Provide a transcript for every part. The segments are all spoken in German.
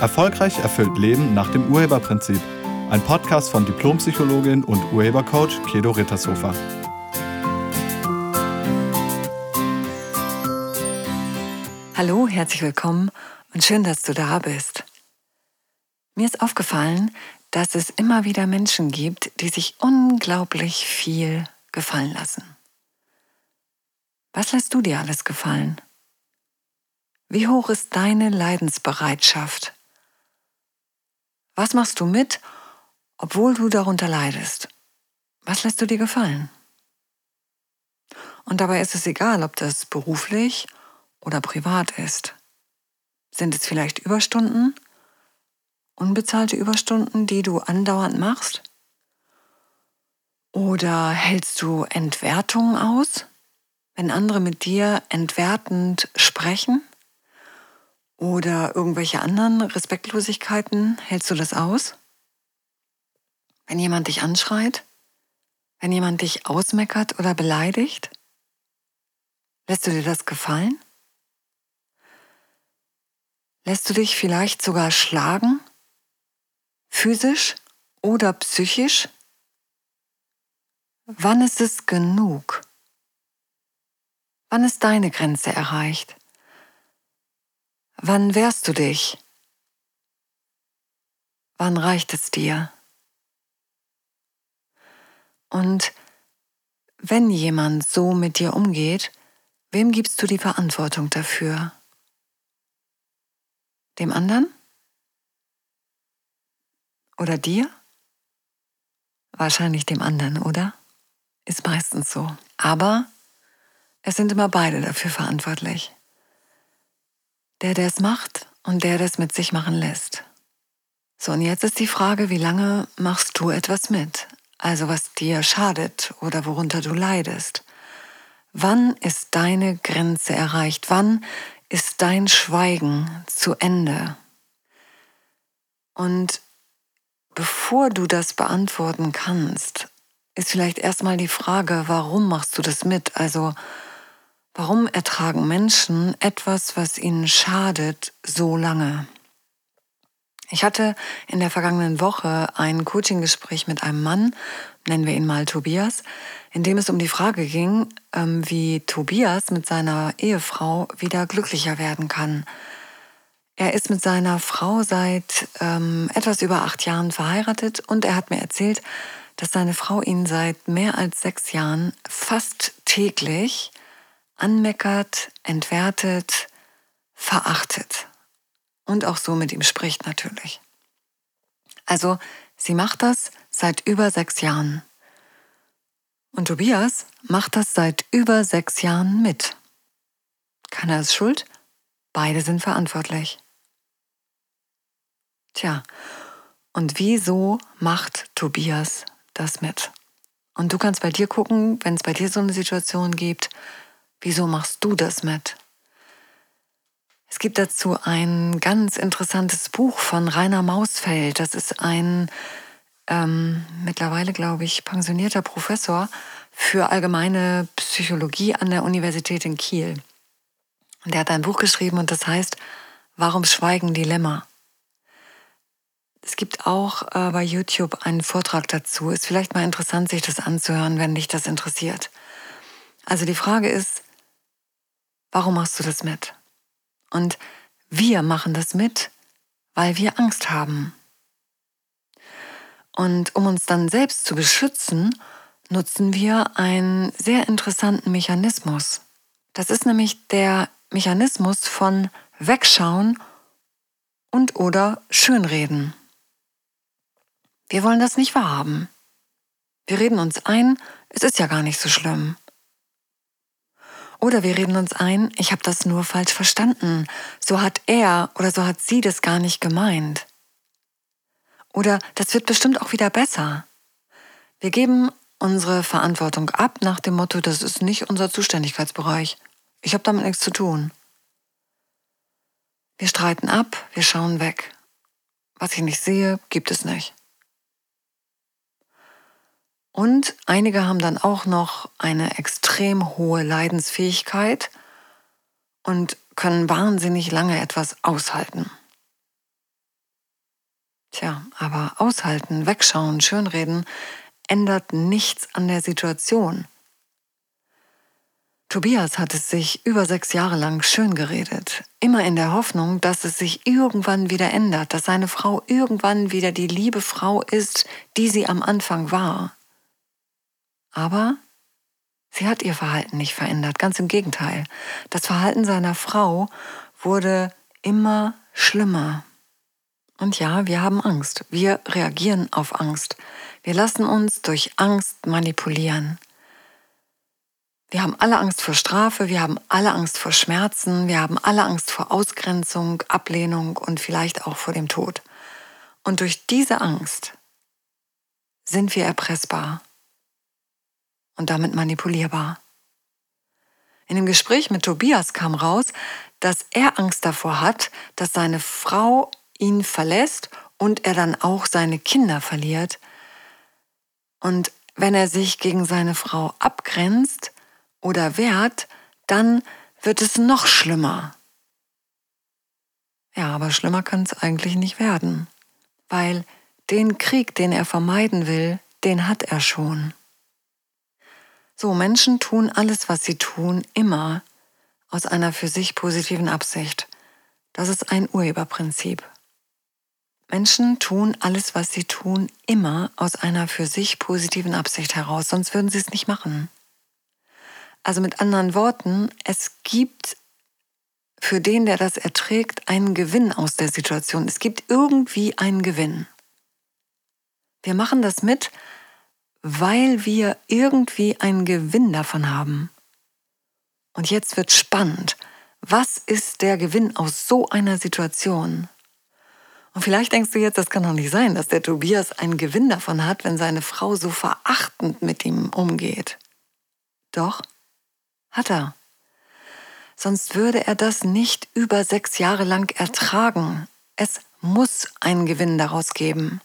Erfolgreich erfüllt Leben nach dem Urheberprinzip. Ein Podcast von Diplompsychologin und Urhebercoach Kedo Rittershofer. Hallo, herzlich willkommen und schön, dass du da bist. Mir ist aufgefallen, dass es immer wieder Menschen gibt, die sich unglaublich viel gefallen lassen. Was lässt du dir alles gefallen? Wie hoch ist deine Leidensbereitschaft? Was machst du mit, obwohl du darunter leidest? Was lässt du dir gefallen? Und dabei ist es egal, ob das beruflich oder privat ist. Sind es vielleicht Überstunden? Unbezahlte Überstunden, die du andauernd machst? Oder hältst du Entwertungen aus, wenn andere mit dir entwertend sprechen? Oder irgendwelche anderen Respektlosigkeiten, hältst du das aus? Wenn jemand dich anschreit? Wenn jemand dich ausmeckert oder beleidigt? Lässt du dir das gefallen? Lässt du dich vielleicht sogar schlagen? Physisch oder psychisch? Wann ist es genug? Wann ist deine Grenze erreicht? Wann wehrst du dich? Wann reicht es dir? Und wenn jemand so mit dir umgeht, wem gibst du die Verantwortung dafür? Dem anderen? Oder dir? Wahrscheinlich dem anderen, oder? Ist meistens so. Aber es sind immer beide dafür verantwortlich der, der es macht und der, der es mit sich machen lässt. So, und jetzt ist die Frage, wie lange machst du etwas mit? Also was dir schadet oder worunter du leidest. Wann ist deine Grenze erreicht? Wann ist dein Schweigen zu Ende? Und bevor du das beantworten kannst, ist vielleicht erstmal die Frage, warum machst du das mit? Also Warum ertragen Menschen etwas, was ihnen schadet, so lange? Ich hatte in der vergangenen Woche ein Coaching-Gespräch mit einem Mann, nennen wir ihn mal Tobias, in dem es um die Frage ging, ähm, wie Tobias mit seiner Ehefrau wieder glücklicher werden kann. Er ist mit seiner Frau seit ähm, etwas über acht Jahren verheiratet und er hat mir erzählt, dass seine Frau ihn seit mehr als sechs Jahren fast täglich anmeckert, entwertet, verachtet und auch so mit ihm spricht natürlich. Also sie macht das seit über sechs Jahren. Und Tobias macht das seit über sechs Jahren mit. Keiner ist schuld, beide sind verantwortlich. Tja, und wieso macht Tobias das mit? Und du kannst bei dir gucken, wenn es bei dir so eine Situation gibt, Wieso machst du das mit? Es gibt dazu ein ganz interessantes Buch von Rainer Mausfeld. Das ist ein ähm, mittlerweile, glaube ich, pensionierter Professor für allgemeine Psychologie an der Universität in Kiel. Und er hat ein Buch geschrieben und das heißt Warum schweigen Dilemma? Es gibt auch äh, bei YouTube einen Vortrag dazu. Ist vielleicht mal interessant, sich das anzuhören, wenn dich das interessiert. Also die Frage ist, Warum machst du das mit? Und wir machen das mit, weil wir Angst haben. Und um uns dann selbst zu beschützen, nutzen wir einen sehr interessanten Mechanismus. Das ist nämlich der Mechanismus von Wegschauen und oder Schönreden. Wir wollen das nicht wahrhaben. Wir reden uns ein, es ist ja gar nicht so schlimm. Oder wir reden uns ein, ich habe das nur falsch verstanden. So hat er oder so hat sie das gar nicht gemeint. Oder das wird bestimmt auch wieder besser. Wir geben unsere Verantwortung ab nach dem Motto, das ist nicht unser Zuständigkeitsbereich. Ich habe damit nichts zu tun. Wir streiten ab, wir schauen weg. Was ich nicht sehe, gibt es nicht. Und einige haben dann auch noch eine extrem hohe Leidensfähigkeit und können wahnsinnig lange etwas aushalten. Tja, aber aushalten, wegschauen, schönreden ändert nichts an der Situation. Tobias hat es sich über sechs Jahre lang schön geredet, immer in der Hoffnung, dass es sich irgendwann wieder ändert, dass seine Frau irgendwann wieder die liebe Frau ist, die sie am Anfang war. Aber sie hat ihr Verhalten nicht verändert, ganz im Gegenteil. Das Verhalten seiner Frau wurde immer schlimmer. Und ja, wir haben Angst. Wir reagieren auf Angst. Wir lassen uns durch Angst manipulieren. Wir haben alle Angst vor Strafe, wir haben alle Angst vor Schmerzen, wir haben alle Angst vor Ausgrenzung, Ablehnung und vielleicht auch vor dem Tod. Und durch diese Angst sind wir erpressbar und damit manipulierbar. In dem Gespräch mit Tobias kam raus, dass er Angst davor hat, dass seine Frau ihn verlässt und er dann auch seine Kinder verliert. Und wenn er sich gegen seine Frau abgrenzt, oder wehrt, dann wird es noch schlimmer. Ja, aber schlimmer kann es eigentlich nicht werden, weil den Krieg, den er vermeiden will, den hat er schon. So, Menschen tun alles, was sie tun, immer aus einer für sich positiven Absicht. Das ist ein Urheberprinzip. Menschen tun alles, was sie tun, immer aus einer für sich positiven Absicht heraus, sonst würden sie es nicht machen. Also mit anderen Worten, es gibt für den, der das erträgt, einen Gewinn aus der Situation. Es gibt irgendwie einen Gewinn. Wir machen das mit, weil wir irgendwie einen Gewinn davon haben. Und jetzt wird spannend. Was ist der Gewinn aus so einer Situation? Und vielleicht denkst du jetzt, das kann doch nicht sein, dass der Tobias einen Gewinn davon hat, wenn seine Frau so verachtend mit ihm umgeht. Doch, hat er. Sonst würde er das nicht über sechs Jahre lang ertragen. Es muss einen Gewinn daraus geben.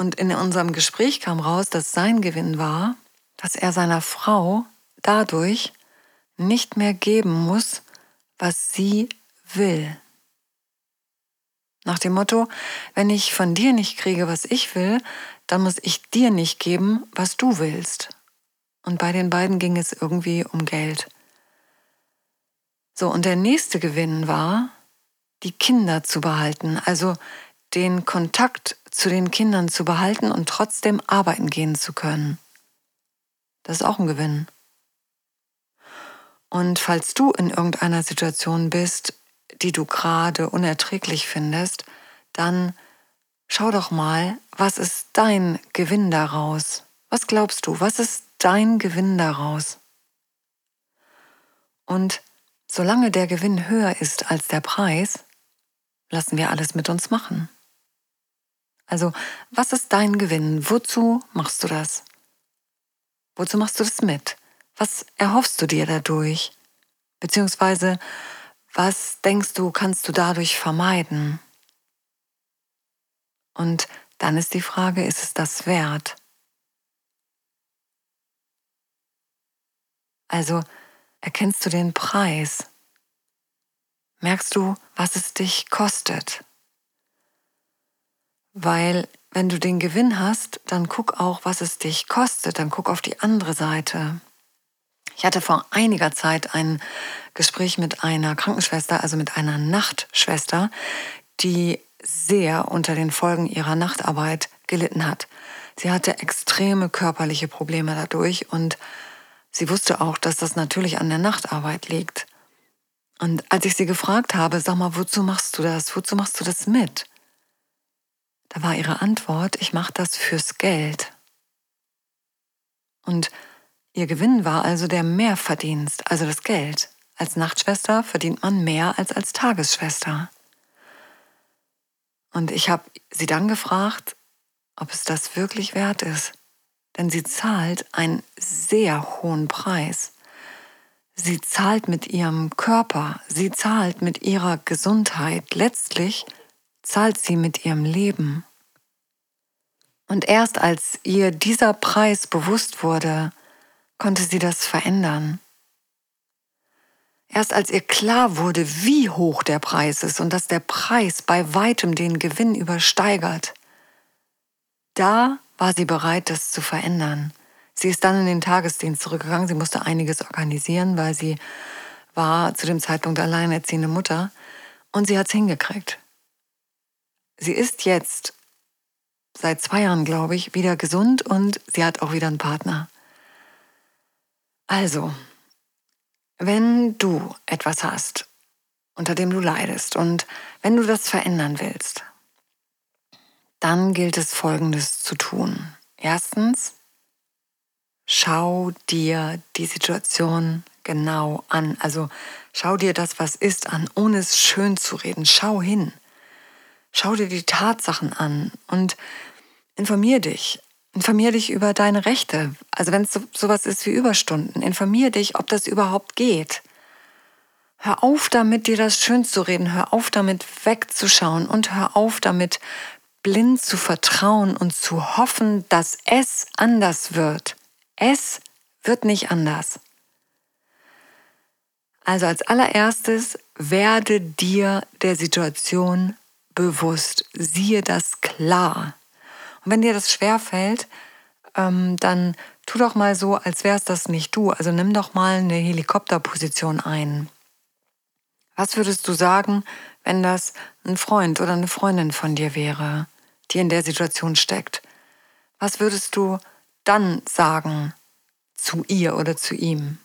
Und in unserem Gespräch kam raus, dass sein Gewinn war, dass er seiner Frau dadurch nicht mehr geben muss, was sie will. Nach dem Motto, wenn ich von dir nicht kriege, was ich will, dann muss ich dir nicht geben, was du willst. Und bei den beiden ging es irgendwie um Geld. So, und der nächste Gewinn war, die Kinder zu behalten, also den Kontakt zu den Kindern zu behalten und trotzdem arbeiten gehen zu können. Das ist auch ein Gewinn. Und falls du in irgendeiner Situation bist, die du gerade unerträglich findest, dann schau doch mal, was ist dein Gewinn daraus? Was glaubst du? Was ist dein Gewinn daraus. Und solange der Gewinn höher ist als der Preis, lassen wir alles mit uns machen. Also, was ist dein Gewinn? Wozu machst du das? Wozu machst du das mit? Was erhoffst du dir dadurch? Beziehungsweise, was denkst du, kannst du dadurch vermeiden? Und dann ist die Frage, ist es das wert? Also erkennst du den Preis? Merkst du, was es dich kostet? Weil wenn du den Gewinn hast, dann guck auch, was es dich kostet, dann guck auf die andere Seite. Ich hatte vor einiger Zeit ein Gespräch mit einer Krankenschwester, also mit einer Nachtschwester, die sehr unter den Folgen ihrer Nachtarbeit gelitten hat. Sie hatte extreme körperliche Probleme dadurch und Sie wusste auch, dass das natürlich an der Nachtarbeit liegt. Und als ich sie gefragt habe, sag mal, wozu machst du das? Wozu machst du das mit? Da war ihre Antwort, ich mache das fürs Geld. Und ihr Gewinn war also der Mehrverdienst, also das Geld. Als Nachtschwester verdient man mehr als als Tagesschwester. Und ich habe sie dann gefragt, ob es das wirklich wert ist denn sie zahlt einen sehr hohen Preis. Sie zahlt mit ihrem Körper, sie zahlt mit ihrer Gesundheit, letztlich zahlt sie mit ihrem Leben. Und erst als ihr dieser Preis bewusst wurde, konnte sie das verändern. Erst als ihr klar wurde, wie hoch der Preis ist und dass der Preis bei weitem den Gewinn übersteigert, da war sie bereit, das zu verändern. Sie ist dann in den Tagesdienst zurückgegangen. Sie musste einiges organisieren, weil sie war zu dem Zeitpunkt alleinerziehende Mutter. Und sie hat es hingekriegt. Sie ist jetzt seit zwei Jahren, glaube ich, wieder gesund und sie hat auch wieder einen Partner. Also, wenn du etwas hast, unter dem du leidest und wenn du das verändern willst, dann gilt es Folgendes zu tun. Erstens, schau dir die Situation genau an. Also schau dir das, was ist, an, ohne es schön zu reden. Schau hin. Schau dir die Tatsachen an und informier dich. Informier dich über deine Rechte. Also wenn es so, sowas ist wie Überstunden, informier dich, ob das überhaupt geht. Hör auf damit, dir das schön zu reden. Hör auf damit, wegzuschauen und hör auf damit, blind zu vertrauen und zu hoffen, dass es anders wird. Es wird nicht anders. Also als allererstes werde dir der Situation bewusst. Siehe das klar. Und wenn dir das schwerfällt, ähm, dann tu doch mal so, als wär's das nicht du. Also nimm doch mal eine Helikopterposition ein. Was würdest du sagen, wenn das ein Freund oder eine Freundin von dir wäre, die in der Situation steckt? Was würdest du dann sagen zu ihr oder zu ihm?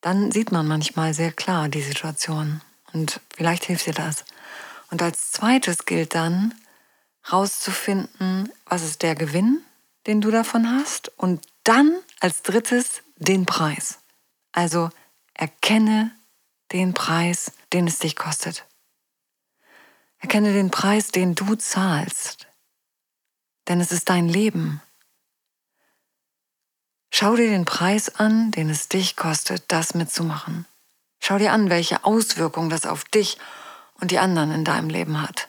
Dann sieht man manchmal sehr klar die Situation und vielleicht hilft dir das. Und als zweites gilt dann, rauszufinden, was ist der Gewinn, den du davon hast und dann als drittes den Preis. Also erkenne den Preis, den es dich kostet. Erkenne den Preis, den du zahlst. Denn es ist dein Leben. Schau dir den Preis an, den es dich kostet, das mitzumachen. Schau dir an, welche Auswirkungen das auf dich und die anderen in deinem Leben hat.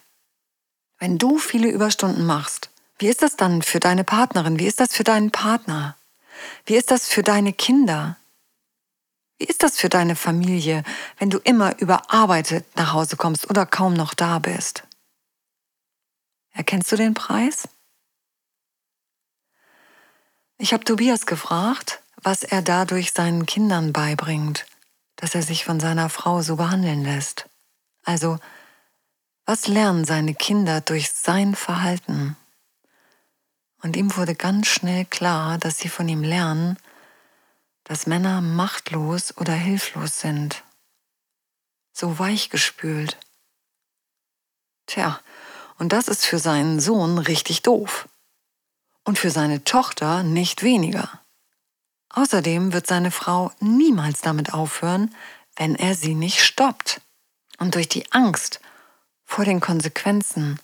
Wenn du viele Überstunden machst, wie ist das dann für deine Partnerin? Wie ist das für deinen Partner? Wie ist das für deine Kinder? Wie ist das für deine Familie, wenn du immer überarbeitet nach Hause kommst oder kaum noch da bist? Erkennst du den Preis? Ich habe Tobias gefragt, was er dadurch seinen Kindern beibringt, dass er sich von seiner Frau so behandeln lässt. Also, was lernen seine Kinder durch sein Verhalten? Und ihm wurde ganz schnell klar, dass sie von ihm lernen, dass Männer machtlos oder hilflos sind, so weichgespült. Tja, und das ist für seinen Sohn richtig doof. Und für seine Tochter nicht weniger. Außerdem wird seine Frau niemals damit aufhören, wenn er sie nicht stoppt. Und durch die Angst vor den Konsequenzen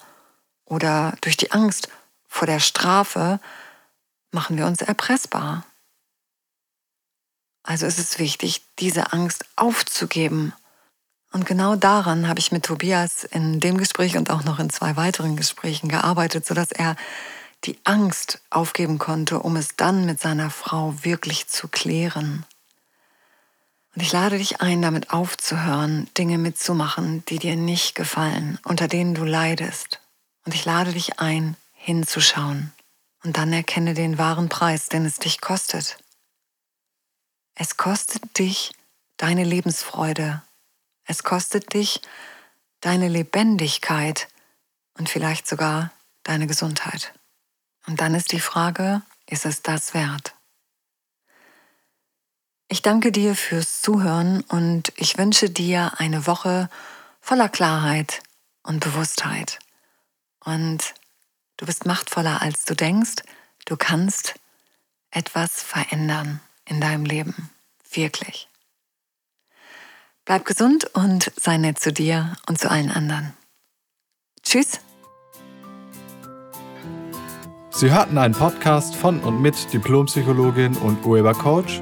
oder durch die Angst vor der Strafe machen wir uns erpressbar. Also ist es wichtig, diese Angst aufzugeben. Und genau daran habe ich mit Tobias in dem Gespräch und auch noch in zwei weiteren Gesprächen gearbeitet, sodass er die Angst aufgeben konnte, um es dann mit seiner Frau wirklich zu klären. Und ich lade dich ein, damit aufzuhören, Dinge mitzumachen, die dir nicht gefallen, unter denen du leidest. Und ich lade dich ein, hinzuschauen. Und dann erkenne den wahren Preis, den es dich kostet. Es kostet dich deine Lebensfreude. Es kostet dich deine Lebendigkeit und vielleicht sogar deine Gesundheit. Und dann ist die Frage, ist es das wert? Ich danke dir fürs Zuhören und ich wünsche dir eine Woche voller Klarheit und Bewusstheit. Und du bist machtvoller, als du denkst. Du kannst etwas verändern in deinem Leben. Wirklich. Bleib gesund und sei nett zu dir und zu allen anderen. Tschüss. Sie hörten einen Podcast von und mit Diplompsychologin und Urhebercoach